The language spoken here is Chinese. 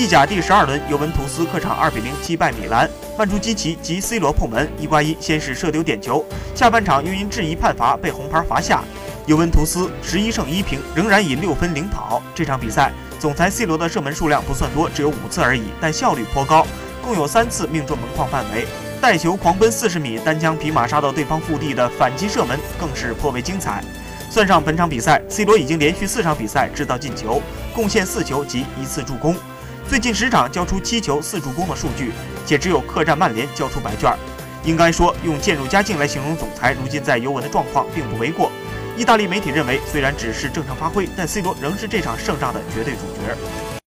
意甲第十二轮，尤文图斯客场二比零击败米兰，曼朱基奇及 C 罗破门，伊瓜因先是射丢点球，下半场又因质疑判罚被红牌罚下。尤文图斯十一胜一平，仍然以六分领跑。这场比赛，总裁 C 罗的射门数量不算多，只有五次而已，但效率颇高，共有三次命中门框范围。带球狂奔四十米，单枪匹马杀到对方腹地的反击射门更是颇为精彩。算上本场比赛，C 罗已经连续四场比赛制造进球，贡献四球及一次助攻。最近十场交出七球四助攻的数据，且只有客战曼联交出白卷。应该说，用渐入佳境来形容总裁如今在尤文的状况并不为过。意大利媒体认为，虽然只是正常发挥，但 C 罗仍是这场胜仗的绝对主角。